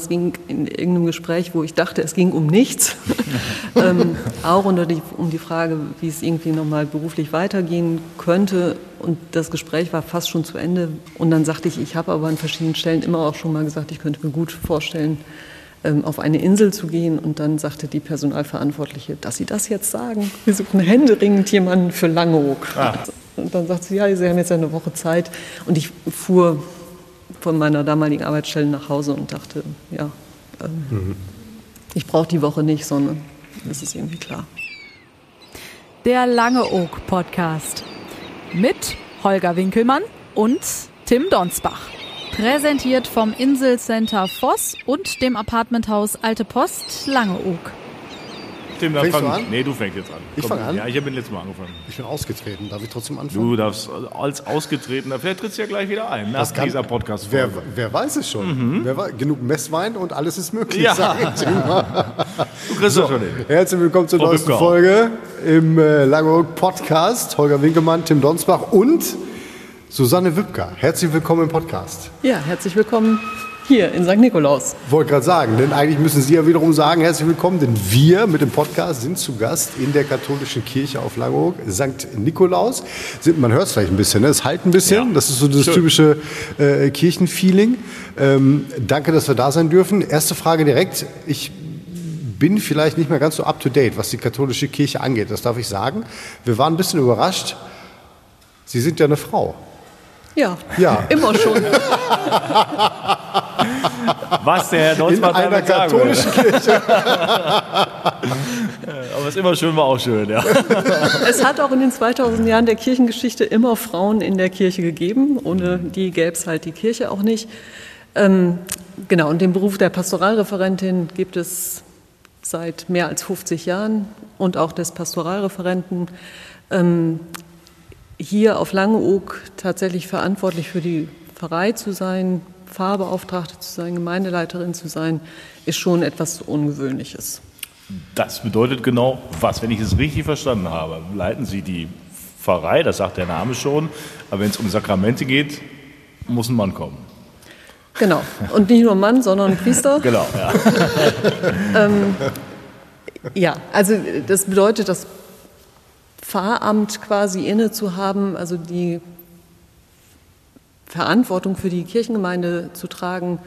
Es ging in irgendeinem Gespräch, wo ich dachte, es ging um nichts, ähm, auch unter die, um die Frage, wie es irgendwie nochmal beruflich weitergehen könnte. Und das Gespräch war fast schon zu Ende. Und dann sagte ich, ich habe aber an verschiedenen Stellen immer auch schon mal gesagt, ich könnte mir gut vorstellen, ähm, auf eine Insel zu gehen. Und dann sagte die Personalverantwortliche, dass Sie das jetzt sagen. Wir suchen händeringend jemanden für Langeoog. Ah. Und dann sagt sie, ja, Sie haben jetzt eine Woche Zeit. Und ich fuhr von meiner damaligen Arbeitsstelle nach Hause und dachte, ja, ähm, mhm. ich brauche die Woche nicht, sondern das ist irgendwie klar. Der Lange Oak Podcast mit Holger Winkelmann und Tim Donsbach. Präsentiert vom Inselcenter Voss und dem Apartmenthaus Alte Post Langeoog. Tim, dann fang, du an? Nee, du fängst jetzt an. Ich fange an? Ja, ich habe letztes Mal angefangen. Ich bin ausgetreten. Darf ich trotzdem anfangen? Du darfst als Ausgetretener, vielleicht trittst du ja gleich wieder ein nach das kann, dieser podcast wer, wer weiß es schon. Mhm. Wer, genug Messwein und alles ist möglich, ja. sage ich immer. Du kriegst so, schon hin. Herzlich willkommen zur neuesten. Folge im äh, Langeoog Podcast. Holger Winkelmann, Tim Donsbach und Susanne Wipka. Herzlich willkommen im Podcast. Ja, herzlich willkommen hier in St. Nikolaus. Wollte gerade sagen, denn eigentlich müssen Sie ja wiederum sagen, herzlich willkommen, denn wir mit dem Podcast sind zu Gast in der katholischen Kirche auf Langeoog, St. Nikolaus. man hört es vielleicht ein bisschen, ne? es halt ein bisschen, ja. das ist so das Schön. typische äh, Kirchenfeeling. Ähm, danke, dass wir da sein dürfen. Erste Frage direkt, ich bin vielleicht nicht mehr ganz so up-to-date, was die katholische Kirche angeht, das darf ich sagen. Wir waren ein bisschen überrascht, Sie sind ja eine Frau. Ja, ja. immer schon. Was der Herr Donsbach In einer katholischen Kirche. Aber es immer schön war auch schön, ja. Es hat auch in den 2000 Jahren der Kirchengeschichte immer Frauen in der Kirche gegeben. Ohne die gäbe es halt die Kirche auch nicht. Ähm, genau, und den Beruf der Pastoralreferentin gibt es seit mehr als 50 Jahren und auch des Pastoralreferenten. Ähm, hier auf Langeoog tatsächlich verantwortlich für die Pfarrei zu sein, Pfarrbeauftragte zu sein, Gemeindeleiterin zu sein, ist schon etwas Ungewöhnliches. Das bedeutet genau was, wenn ich es richtig verstanden habe. Leiten Sie die Pfarrei, das sagt der Name schon, aber wenn es um Sakramente geht, muss ein Mann kommen. Genau. Und nicht nur Mann, sondern Priester. genau, ja. ähm, ja, also das bedeutet, dass Pfarramt quasi inne zu haben, also die Verantwortung für die Kirchengemeinde zu tragen,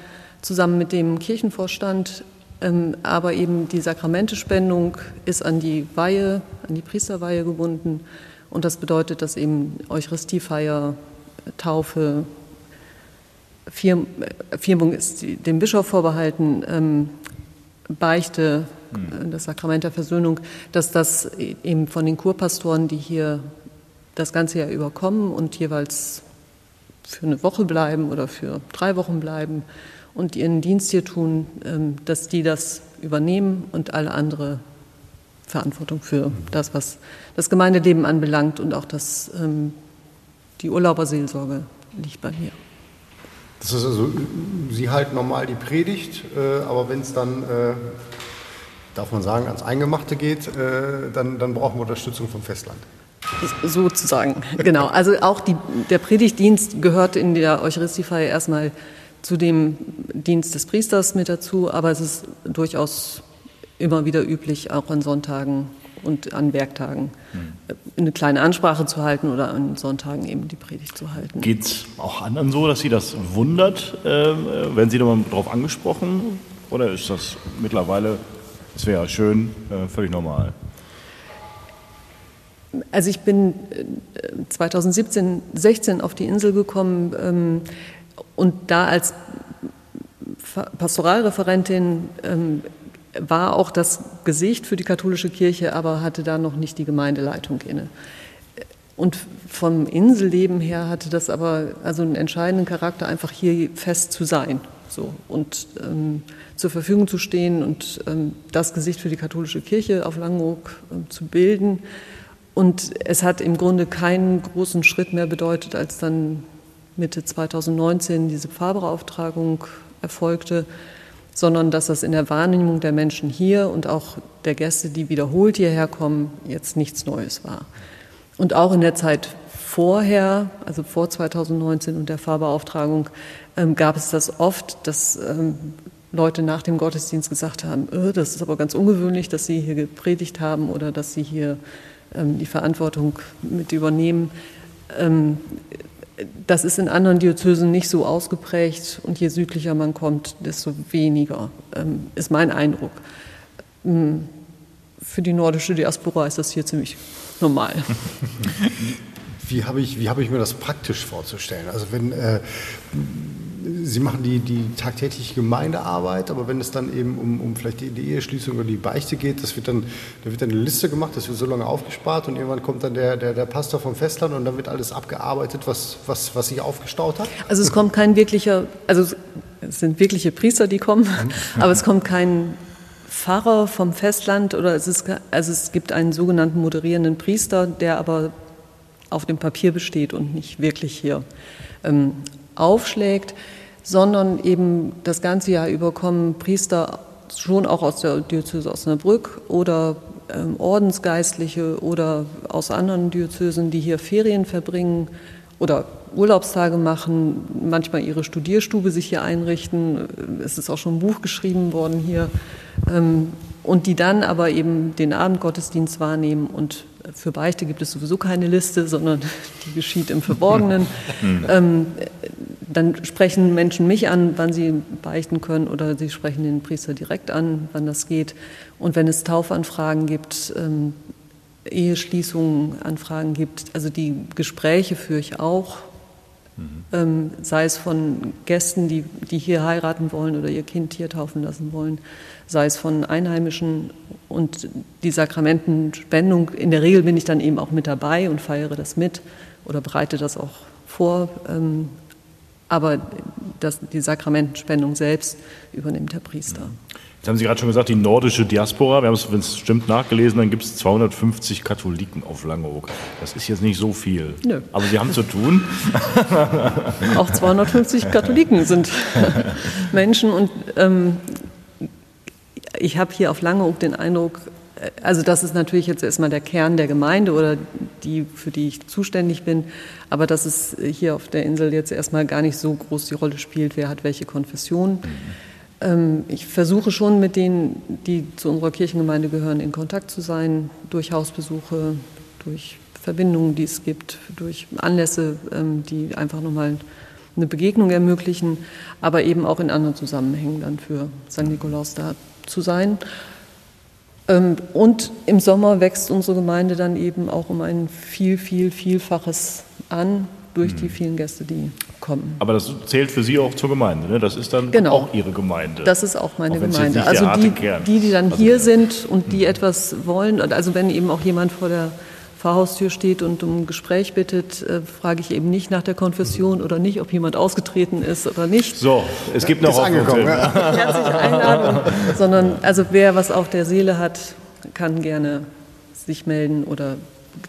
zusammen mit dem Kirchenvorstand. Ähm, aber eben die Sakramentespendung ist an die Weihe, an die Priesterweihe gebunden. Und das bedeutet, dass eben Eucharistiefeier, Taufe, Firmung ist dem Bischof vorbehalten, ähm, Beichte, hm. das Sakrament der Versöhnung, dass das eben von den Kurpastoren, die hier das ganze Jahr überkommen und jeweils für eine Woche bleiben oder für drei Wochen bleiben und ihren Dienst hier tun, ähm, dass die das übernehmen und alle andere Verantwortung für das, was das Gemeindeleben anbelangt und auch das, ähm, die Urlauberseelsorge liegt bei mir. Das ist also, Sie halten normal die Predigt, äh, aber wenn es dann, äh, darf man sagen, ans Eingemachte geht, äh, dann, dann brauchen wir Unterstützung vom Festland. Sozusagen, genau. Also auch die, der Predigtdienst gehört in der Eucharistiefeier erstmal zu dem Dienst des Priesters mit dazu, aber es ist durchaus immer wieder üblich, auch an Sonntagen und an Werktagen mhm. eine kleine Ansprache zu halten oder an Sonntagen eben die Predigt zu halten. Geht es auch anderen so, dass Sie das wundert? Äh, werden Sie da mal darauf angesprochen? Oder ist das mittlerweile, es wäre schön, äh, völlig normal? Also ich bin 2017, äh, 16 auf die Insel gekommen ähm, und da als Pastoralreferentin ähm, war auch das Gesicht für die katholische Kirche, aber hatte da noch nicht die Gemeindeleitung inne. Und vom Inselleben her hatte das aber also einen entscheidenden Charakter, einfach hier fest zu sein so, und ähm, zur Verfügung zu stehen und ähm, das Gesicht für die katholische Kirche auf Langeoog ähm, zu bilden. Und es hat im Grunde keinen großen Schritt mehr bedeutet, als dann Mitte 2019 diese Pfarrbeauftragung erfolgte sondern dass das in der Wahrnehmung der Menschen hier und auch der Gäste, die wiederholt hierher kommen, jetzt nichts Neues war. Und auch in der Zeit vorher, also vor 2019 und der Fahrbeauftragung, ähm, gab es das oft, dass ähm, Leute nach dem Gottesdienst gesagt haben, äh, das ist aber ganz ungewöhnlich, dass Sie hier gepredigt haben oder dass Sie hier die Verantwortung mit übernehmen. Ähm, das ist in anderen Diözesen nicht so ausgeprägt und je südlicher man kommt, desto weniger, ähm, ist mein Eindruck. Ähm, für die nordische Diaspora ist das hier ziemlich normal. Wie habe ich, hab ich mir das praktisch vorzustellen? Also wenn äh, Sie machen die, die tagtägliche Gemeindearbeit, aber wenn es dann eben um, um vielleicht die, die Eheschließung oder die Beichte geht, das wird dann, da wird dann eine Liste gemacht, das wird so lange aufgespart und irgendwann kommt dann der, der, der Pastor vom Festland und dann wird alles abgearbeitet, was, was, was sich aufgestaut hat? Also es kommt kein wirklicher, also es sind wirkliche Priester, die kommen, aber es kommt kein Pfarrer vom Festland oder es ist, also es gibt einen sogenannten moderierenden Priester, der aber auf dem Papier besteht und nicht wirklich hier ähm, aufschlägt, sondern eben das ganze Jahr über kommen Priester schon auch aus der Diözese Osnabrück oder ähm, Ordensgeistliche oder aus anderen Diözesen, die hier Ferien verbringen oder Urlaubstage machen, manchmal ihre Studierstube sich hier einrichten. Es ist auch schon ein Buch geschrieben worden hier. Ähm, und die dann aber eben den Abendgottesdienst wahrnehmen und für Beichte gibt es sowieso keine Liste, sondern die geschieht im Verborgenen. ähm, dann sprechen Menschen mich an, wann sie beichten können, oder sie sprechen den Priester direkt an, wann das geht. Und wenn es Taufanfragen gibt, ähm, Eheschließungen, Anfragen gibt, also die Gespräche führe ich auch, mhm. ähm, sei es von Gästen, die, die hier heiraten wollen oder ihr Kind hier taufen lassen wollen, sei es von Einheimischen und die Sakramentenspendung. In der Regel bin ich dann eben auch mit dabei und feiere das mit oder bereite das auch vor. Ähm, aber das, die Sakramentenspendung selbst übernimmt der Priester. Jetzt haben Sie gerade schon gesagt, die nordische Diaspora. Wir haben es, wenn es stimmt, nachgelesen. Dann gibt es 250 Katholiken auf Langeoog. Das ist jetzt nicht so viel. Nö. Aber Sie haben zu tun. Auch 250 Katholiken sind Menschen. Und ähm, ich habe hier auf Langeoog den Eindruck, also das ist natürlich jetzt erstmal der Kern der Gemeinde oder die, für die ich zuständig bin, aber dass es hier auf der Insel jetzt erstmal gar nicht so groß die Rolle spielt, wer hat welche Konfession. Mhm. Ich versuche schon mit denen, die zu unserer Kirchengemeinde gehören, in Kontakt zu sein, durch Hausbesuche, durch Verbindungen, die es gibt, durch Anlässe, ähm, die einfach nochmal eine Begegnung ermöglichen, aber eben auch in anderen Zusammenhängen dann für St. Nikolaus da zu sein. Ähm, und im Sommer wächst unsere Gemeinde dann eben auch um ein viel, viel, vielfaches an durch die hm. vielen Gäste, die kommen. Aber das zählt für Sie auch zur Gemeinde, ne? Das ist dann genau. auch Ihre Gemeinde. Das ist auch meine auch Gemeinde. Also die, die, die dann also hier sind und die hm. etwas wollen, also wenn eben auch jemand vor der Pfarrhaustür steht und um ein Gespräch bittet, äh, frage ich eben nicht nach der Konfession oder nicht, ob jemand ausgetreten ist oder nicht. So, es gibt noch angekommen. Ja. Herzliche Einladung, sondern also wer was auf der Seele hat, kann gerne sich melden oder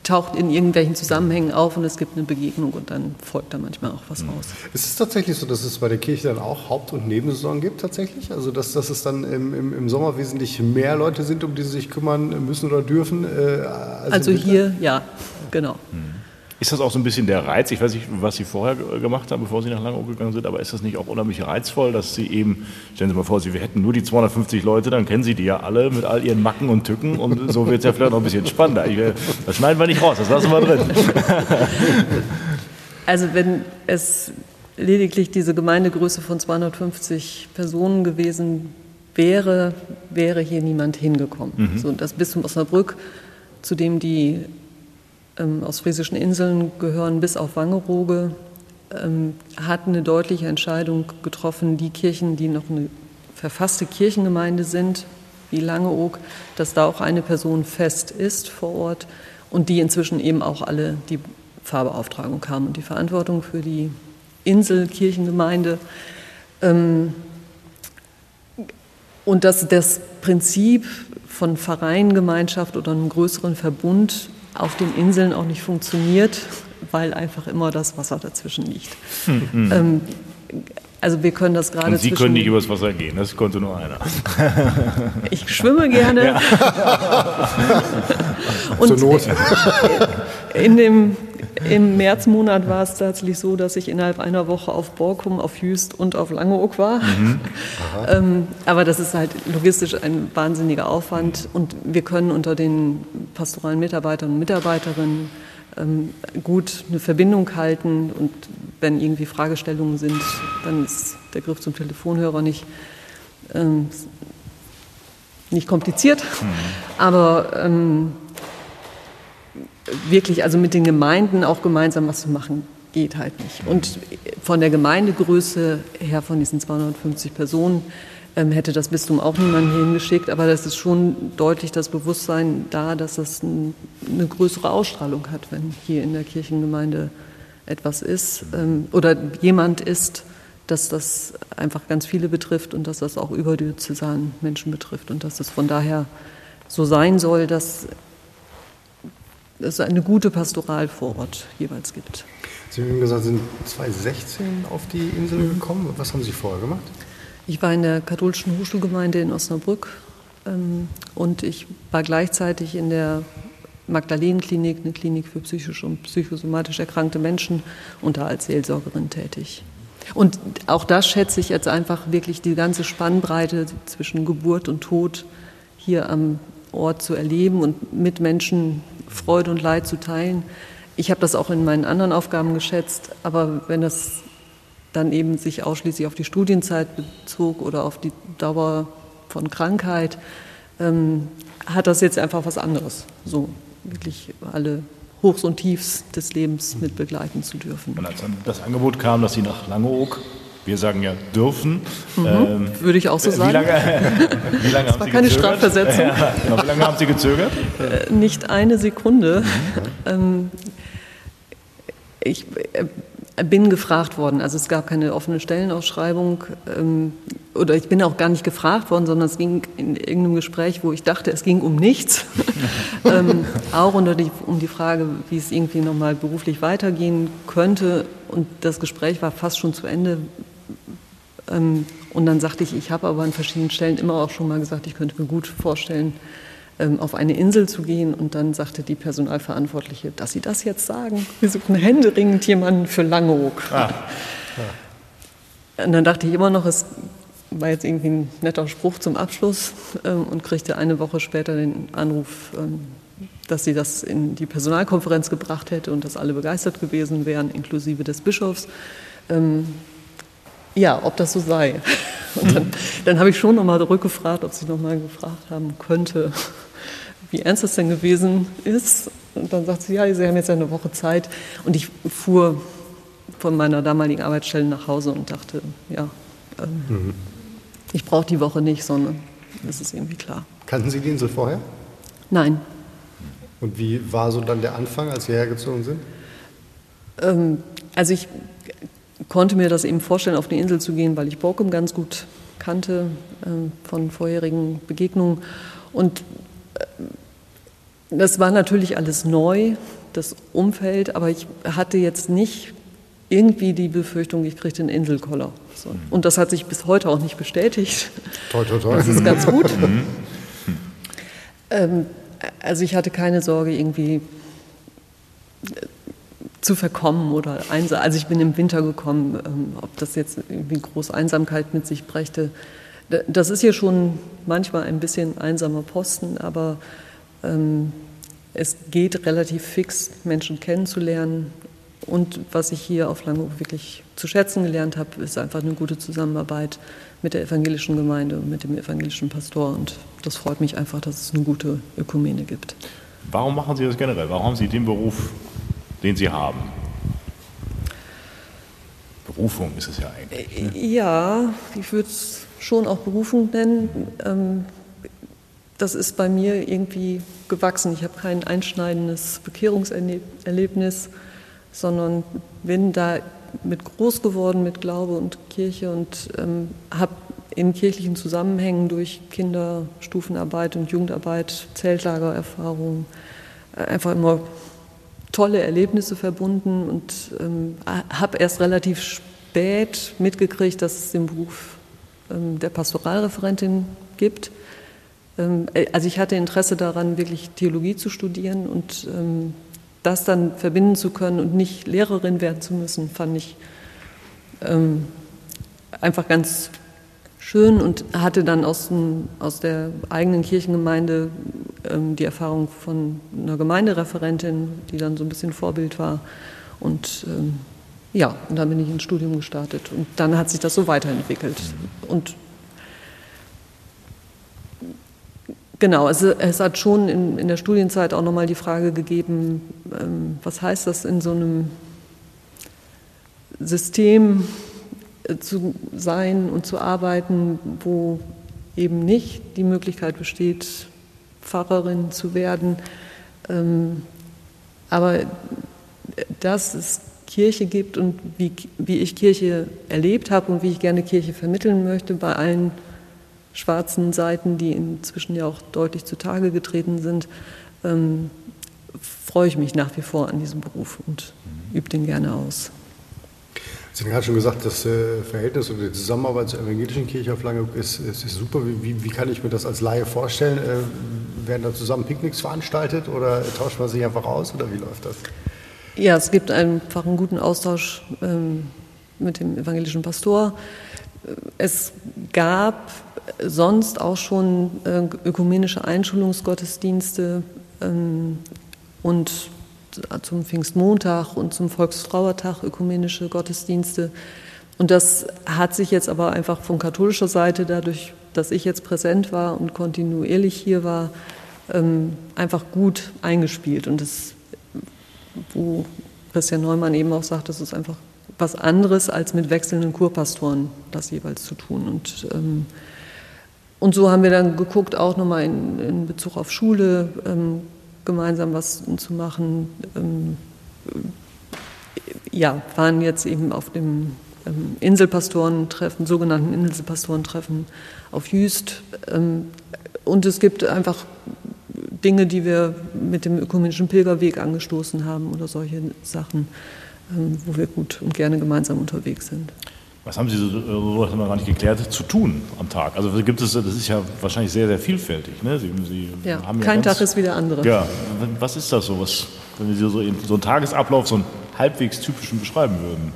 taucht in irgendwelchen Zusammenhängen auf und es gibt eine Begegnung und dann folgt da manchmal auch was raus. Ist es tatsächlich so, dass es bei der Kirche dann auch Haupt- und Nebensaison gibt tatsächlich? Also dass, dass es dann im, im, im Sommer wesentlich mehr Leute sind, um die sie sich kümmern müssen oder dürfen? Äh, als also hier, ja, genau. Hm. Ist das auch so ein bisschen der Reiz? Ich weiß nicht, was Sie vorher gemacht haben, bevor Sie nach Langeoog gegangen sind, aber ist das nicht auch unheimlich reizvoll, dass Sie eben, stellen Sie mal vor, Sie hätten nur die 250 Leute, dann kennen Sie die ja alle mit all ihren Macken und Tücken und so wird es ja vielleicht noch ein bisschen spannender. Ich, das schneiden wir nicht raus, das lassen wir drin. Also wenn es lediglich diese Gemeindegröße von 250 Personen gewesen wäre, wäre hier niemand hingekommen. Mhm. So, das Bistum Osnabrück, zu dem die ähm, aus friesischen Inseln gehören bis auf Wangerooge, ähm, hat eine deutliche Entscheidung getroffen, die Kirchen, die noch eine verfasste Kirchengemeinde sind, wie Langeoog, dass da auch eine Person fest ist vor Ort und die inzwischen eben auch alle die Pfarrbeauftragung haben und die Verantwortung für die Inselkirchengemeinde. Ähm, und dass das Prinzip von Vereingemeinschaft oder einem größeren Verbund auf den Inseln auch nicht funktioniert, weil einfach immer das Wasser dazwischen liegt. Mhm. Ähm, also wir können das gerade. Und Sie können nicht übers Wasser gehen, das konnte nur einer. Ich schwimme gerne. Ja. Und Zur Not. In dem, Im Märzmonat war es tatsächlich so, dass ich innerhalb einer Woche auf Borkum, auf Jüst und auf Langeoog war. Mhm. ähm, aber das ist halt logistisch ein wahnsinniger Aufwand und wir können unter den pastoralen Mitarbeitern und Mitarbeiterinnen ähm, gut eine Verbindung halten und wenn irgendwie Fragestellungen sind, dann ist der Griff zum Telefonhörer nicht, ähm, nicht kompliziert. Mhm. Aber ähm, wirklich, also mit den Gemeinden auch gemeinsam was zu machen, geht halt nicht. Und von der Gemeindegröße her, von diesen 250 Personen, ähm, hätte das Bistum auch niemanden hier hingeschickt, aber das ist schon deutlich das Bewusstsein da, dass das ein, eine größere Ausstrahlung hat, wenn hier in der Kirchengemeinde etwas ist ähm, oder jemand ist, dass das einfach ganz viele betrifft und dass das auch überdiözesan Menschen betrifft und dass es von daher so sein soll, dass es eine gute Pastoral vor Ort jeweils gibt. Sie haben gesagt, Sie sind 2016 auf die Insel gekommen. Was haben Sie vorher gemacht? Ich war in der katholischen Hochschulgemeinde in Osnabrück ähm, und ich war gleichzeitig in der Magdalenenklinik, eine Klinik für psychisch und psychosomatisch erkrankte Menschen, und da als Seelsorgerin tätig. Und auch das schätze ich jetzt einfach wirklich die ganze Spannbreite zwischen Geburt und Tod hier am Ort zu erleben und mit Menschen Freude und Leid zu teilen. Ich habe das auch in meinen anderen Aufgaben geschätzt, aber wenn das dann eben sich ausschließlich auf die Studienzeit bezog oder auf die Dauer von Krankheit, ähm, hat das jetzt einfach was anderes. So wirklich alle Hochs und Tiefs des Lebens mit begleiten zu dürfen. Und als dann das Angebot kam, dass Sie nach Langeoog, wir sagen ja dürfen. Mhm, ähm, würde ich auch so sagen. Wie lange, wie lange das haben war Sie keine gezögert? Strafversetzung. Ja, genau, wie lange haben Sie gezögert? Äh, nicht eine Sekunde. Ähm, ich äh, bin gefragt worden. Also es gab keine offene Stellenausschreibung ähm, oder ich bin auch gar nicht gefragt worden, sondern es ging in irgendeinem Gespräch, wo ich dachte, es ging um nichts. ähm, auch unter die, um die Frage, wie es irgendwie nochmal beruflich weitergehen könnte. Und das Gespräch war fast schon zu Ende. Ähm, und dann sagte ich, ich habe aber an verschiedenen Stellen immer auch schon mal gesagt, ich könnte mir gut vorstellen, ähm, auf eine Insel zu gehen. Und dann sagte die Personalverantwortliche, dass Sie das jetzt sagen. Wir suchen händeringend jemanden für Langeoog. Ah. Ja. Und dann dachte ich immer noch, es war jetzt irgendwie ein netter Spruch zum Abschluss ähm, und kriegte eine Woche später den Anruf, ähm, dass sie das in die Personalkonferenz gebracht hätte und dass alle begeistert gewesen wären, inklusive des Bischofs. Ja, ob das so sei. Und dann, dann habe ich schon nochmal zurückgefragt, ob sie nochmal gefragt haben könnte, wie ernst das denn gewesen ist. Und dann sagt sie, ja, Sie haben jetzt eine Woche Zeit. Und ich fuhr von meiner damaligen Arbeitsstelle nach Hause und dachte, ja, ähm, mhm. ich brauche die Woche nicht, sondern das ist irgendwie klar. Kannten Sie die Insel vorher? Nein. Und wie war so dann der Anfang, als Sie hergezogen sind? Ähm, also ich konnte mir das eben vorstellen, auf die Insel zu gehen, weil ich Borkum ganz gut kannte ähm, von vorherigen Begegnungen. Und das war natürlich alles neu, das Umfeld, aber ich hatte jetzt nicht irgendwie die Befürchtung, ich kriege den Inselkoller. So. Und das hat sich bis heute auch nicht bestätigt. Toi, toi, toi. Das ist ganz gut. Mhm. ähm, also ich hatte keine Sorge, irgendwie äh, zu verkommen oder einsam. Also ich bin im Winter gekommen, ähm, ob das jetzt irgendwie große Einsamkeit mit sich brächte. Das ist hier schon manchmal ein bisschen einsamer Posten, aber ähm, es geht relativ fix, Menschen kennenzulernen. Und was ich hier auf Langhof wirklich zu schätzen gelernt habe, ist einfach eine gute Zusammenarbeit mit der evangelischen Gemeinde und mit dem evangelischen Pastor. Und das freut mich einfach, dass es eine gute Ökumene gibt. Warum machen Sie das generell? Warum haben Sie den Beruf, den Sie haben? Berufung ist es ja eigentlich. Ne? Ja, ich würde es schon auch Berufung nennen. Ähm, das ist bei mir irgendwie gewachsen. Ich habe kein einschneidendes Bekehrungserlebnis, sondern bin da mit groß geworden mit Glaube und Kirche und ähm, habe in kirchlichen Zusammenhängen durch Kinderstufenarbeit und Jugendarbeit, Zeltlagererfahrungen äh, einfach immer tolle Erlebnisse verbunden und ähm, habe erst relativ spät mitgekriegt, dass es den Beruf ähm, der Pastoralreferentin gibt. Ähm, äh, also ich hatte Interesse daran, wirklich Theologie zu studieren und ähm, das dann verbinden zu können und nicht Lehrerin werden zu müssen, fand ich ähm, einfach ganz schön und hatte dann aus, dem, aus der eigenen Kirchengemeinde ähm, die Erfahrung von einer Gemeindereferentin, die dann so ein bisschen Vorbild war. Und ähm, ja, und dann bin ich ins Studium gestartet und dann hat sich das so weiterentwickelt. Und Genau, es, es, hat schon in, in der Studienzeit auch nochmal die Frage gegeben, ähm, was heißt das in so einem System zu sein und zu arbeiten, wo eben nicht die Möglichkeit besteht, Pfarrerin zu werden. Ähm, aber dass es Kirche gibt und wie, wie ich Kirche erlebt habe und wie ich gerne Kirche vermitteln möchte bei allen schwarzen Seiten, die inzwischen ja auch deutlich zutage getreten sind, ähm, freue ich mich nach wie vor an diesem Beruf und übe den gerne aus. Sie haben gerade schon gesagt, das äh, Verhältnis oder die Zusammenarbeit zur evangelischen Kirche auf Lange ist, ist, ist super. Wie, wie, kann ich mir das als Laie vorstellen? Äh, werden da zusammen Picknicks veranstaltet oder tauscht man sich einfach aus oder wie läuft das? Ja, es gibt einfach einen guten Austausch ähm, mit dem evangelischen Pastor. Es gab sonst auch schon äh, ökumenische Einschulungsgottesdienste ähm, und zum Pfingstmontag und zum Volksfrauertag ökumenische Gottesdienste. Und das hat sich jetzt aber einfach von katholischer Seite, dadurch, dass ich jetzt präsent war und kontinuierlich hier war, ähm, einfach gut eingespielt. Und das, wo Christian Neumann eben auch sagt, das ist einfach was anderes, als mit wechselnden Kurpastoren das jeweils zu tun. Und ähm, und so haben wir dann geguckt, auch nochmal in, in Bezug auf Schule ähm, gemeinsam was zu machen. Ähm, ja, waren jetzt eben auf dem ähm, Inselpastorentreffen, sogenannten Inselpastorentreffen auf Jüst. Ähm, und es gibt einfach Dinge, die wir mit dem ökumenischen Pilgerweg angestoßen haben oder solche Sachen, ähm, wo wir gut und gerne gemeinsam unterwegs sind. Was haben Sie, so, so haben wir gar nicht geklärt, zu tun am Tag? Also gibt es, das ist ja wahrscheinlich sehr, sehr vielfältig. Ne? Sie, Sie ja, haben ja kein ganz, Tag ist wie der andere. Ja, was ist das so, was, wenn Sie so, so einen Tagesablauf, so einen halbwegs typischen beschreiben würden?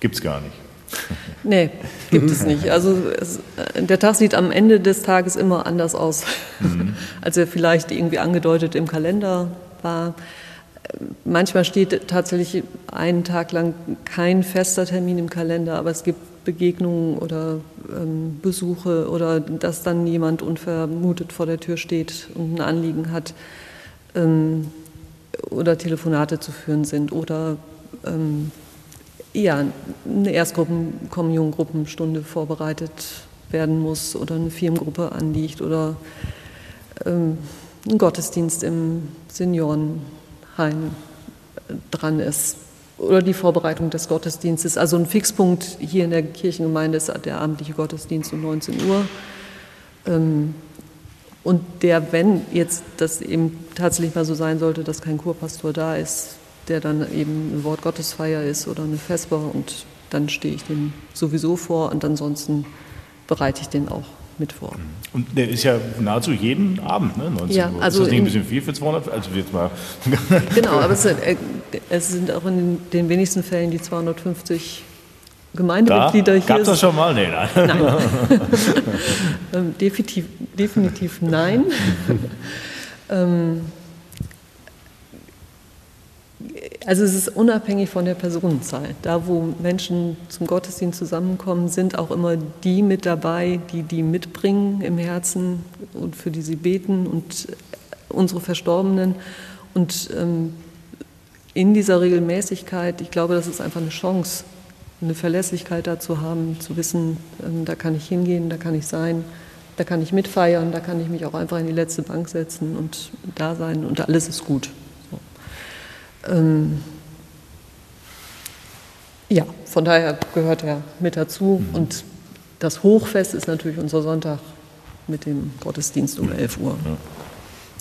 Gibt es gar nicht. Nee, gibt es nicht. Also es, der Tag sieht am Ende des Tages immer anders aus, mhm. als er vielleicht irgendwie angedeutet im Kalender war. Manchmal steht tatsächlich einen Tag lang kein fester Termin im Kalender, aber es gibt Begegnungen oder ähm, Besuche oder dass dann jemand unvermutet vor der Tür steht und ein Anliegen hat ähm, oder Telefonate zu führen sind oder ähm, ja, eine Erstgruppen-Kommunion-Gruppenstunde vorbereitet werden muss oder eine Firmengruppe anliegt oder ähm, ein Gottesdienst im Senioren Heim dran ist. Oder die Vorbereitung des Gottesdienstes. Also ein Fixpunkt hier in der Kirchengemeinde ist der abendliche Gottesdienst um 19 Uhr. Ähm, und der, wenn jetzt das eben tatsächlich mal so sein sollte, dass kein Kurpastor da ist, der dann eben ein Wort Gottesfeier ist oder eine Vesper und dann stehe ich dem sowieso vor und ansonsten bereite ich den auch mit vor. Und der ist ja nahezu jeden Abend, ne? 19 ja, Uhr. Also ist das nicht ein bisschen viel für 200? Also jetzt mal. genau, aber es, äh, es, sind auch in den wenigsten Fällen die 250 Gemeindemitglieder da hier. Gab das schon mal? Nee, nein. nein. Ähm, definitiv, definitiv nein. ähm, also es ist unabhängig von der Personenzahl. Da, wo Menschen zum Gottesdienst zusammenkommen, sind auch immer die mit dabei, die die mitbringen im Herzen und für die sie beten und unsere Verstorbenen. Und ähm, in dieser Regelmäßigkeit, ich glaube, das ist einfach eine Chance, eine Verlässlichkeit dazu haben, zu wissen, ähm, da kann ich hingehen, da kann ich sein, da kann ich mitfeiern, da kann ich mich auch einfach in die letzte Bank setzen und da sein und alles ist gut. Ähm, ja, von daher gehört er mit dazu. Mhm. Und das Hochfest ist natürlich unser Sonntag mit dem Gottesdienst um 11 Uhr. Ja.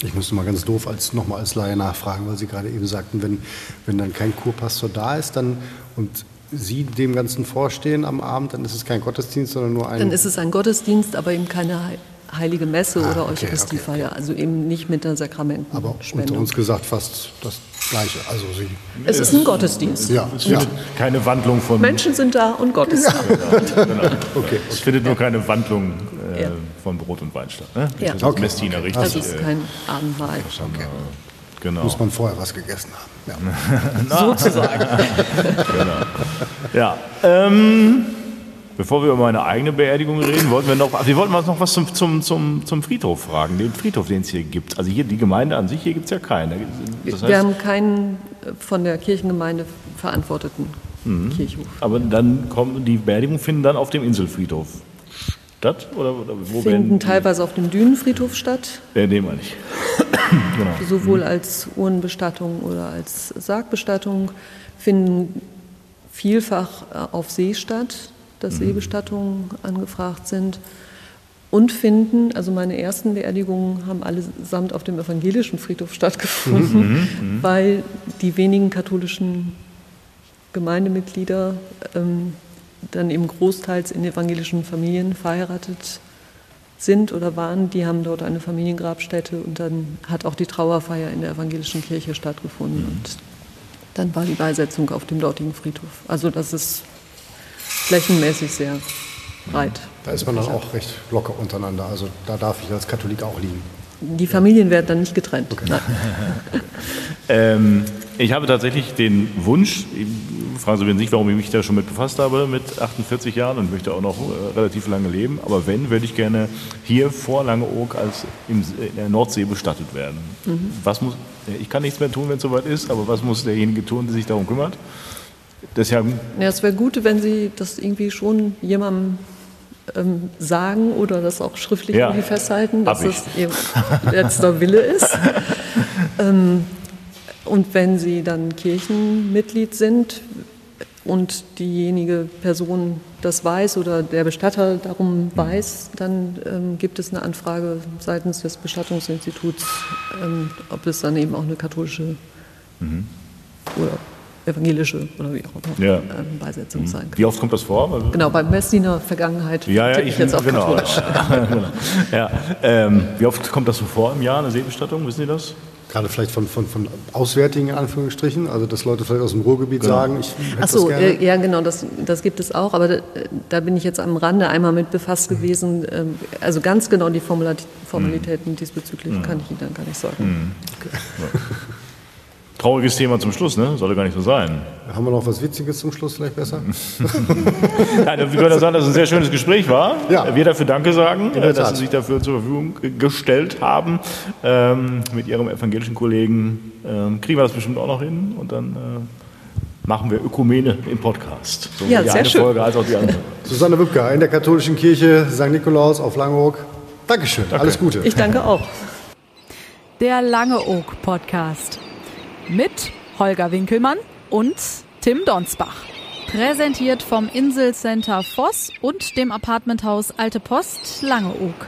Ich müsste mal ganz doof als, nochmal als Laie nachfragen, weil Sie gerade eben sagten, wenn, wenn dann kein Kurpastor da ist dann, und Sie dem Ganzen vorstehen am Abend, dann ist es kein Gottesdienst, sondern nur ein... Dann ist es ein Gottesdienst, aber eben keine heilige Messe Ah, oder okay, Eucharistiefeier, okay, also eben nicht mit der Sakramentenspendung. Aber unter uns gesagt fast das Gleiche. Also sie. es ist ein Gottesdienst. Ja, Es ja. findet keine Wandlung von. Menschen sind da und Gott ist da. Okay. Es findet nur keine Wandlung äh, Ja. von Brot und Wein statt. Ne? Ja. Das Okay. Messdiener richtig. Also es ist äh, kein Abendmahl. genau. Muss man vorher was gegessen haben. Ja. Sozusagen. Ja, ähm, bevor wir über meine eigene Beerdigung reden, wollten wir noch, wir wollten noch was zum, zum, zum, zum Friedhof fragen, den Friedhof, den es hier gibt. Also hier die Gemeinde an sich, hier gibt es ja keinen. Das Wir heißt, haben keinen äh, von der Kirchengemeinde verantworteten Mhm. Kirchhof. aber dann kommen die Beerdigungen finden dann auf dem Inselfriedhof statt oder, oder wo Finden werden teilweise auf dem Dünenfriedhof statt, die? Äh, den meine ich. genau. sowohl als Urnenbestattung oder als Sargbestattung, finden vielfach äh, auf See statt, dass Seebestattungen angefragt sind. Und finden, also meine ersten Beerdigungen haben allesamt auf dem evangelischen Friedhof stattgefunden, weil die wenigen katholischen Gemeindemitglieder ähm, dann eben großteils in evangelischen Familien verheiratet sind oder waren, die haben dort eine Familiengrabstätte und dann hat auch die Trauerfeier in der evangelischen Kirche stattgefunden und dann war die Beisetzung auf dem dortigen Friedhof. Also das ist flächenmäßig sehr breit. Da ist man dann auch recht locker untereinander. Also da darf ich als Katholik auch liegen. Die Familien werden dann nicht getrennt. Nein. Ähm, ich habe tatsächlich den Wunsch, fragen Sie mich nicht, warum ich mich da schon mit befasst habe, mit 48 Jahren und möchte auch noch äh, relativ lange leben. Aber wenn, würde ich gerne hier vor Langeoog als im, in der Nordsee bestattet werden. Was muss, ich kann nichts mehr tun, wenn es soweit ist, aber was muss derjenige tun, der sich darum kümmert? Deshalb, Ja, es wäre gut, wenn Sie das irgendwie schon jemandem ähm, sagen oder das auch schriftlich Ja, irgendwie festhalten, dass das Ihr letzter Wille ist. ähm, und wenn Sie dann Kirchenmitglied sind und diejenige Person das weiß oder der Bestatter darum weiß, dann ähm, gibt es eine Anfrage seitens des Bestattungsinstituts, ähm, ob es dann eben auch eine katholische oder evangelische oder wie auch immer Ja. ähm, Beisetzung sein kann. wie oft kommt das vor? Also- Genau, beim Messdiener Vergangenheit Ja, ja, tippe ich ich jetzt auf genau. katholisch. genau. Ja, ähm, wie oft kommt das so vor im Jahr, eine Seebestattung? Wissen Sie das? Gerade vielleicht von, von, von Auswärtigen in Anführungsstrichen. Also dass Leute vielleicht aus dem Ruhrgebiet sagen, ich hätte Ach so, das gerne. äh, ja genau, das, das gibt es auch, aber da, da bin ich jetzt am Rande einmal mit befasst gewesen. Ähm, Also ganz genau die Formulat Formalitäten diesbezüglich kann ich Ihnen dann gar nicht sagen. Trauriges Thema zum Schluss, ne? Sollte gar nicht so sein. Haben wir noch was Witziges zum Schluss vielleicht besser? Nein, wir können ja sagen, dass es ein sehr schönes Gespräch war. Ja. Wir dafür Danke sagen, äh, dass. Sie sich dafür zur Verfügung ge- gestellt haben. Ähm, mit Ihrem evangelischen Kollegen ähm, kriegen wir das bestimmt auch noch hin und dann äh, machen wir Ökumene im Podcast. Sowohl Ja, die sehr eine schön. Folge als auch die andere. Susanne Wübker in der katholischen Kirche St. Nikolaus auf Langeoog. Dankeschön, alles Gute. Ich danke auch. Der Langeoog Podcast. Mit Holger Winkelmann und Tim Donsbach. Präsentiert vom Inselcenter Voss und dem Apartmenthaus Alte Post Langeoog.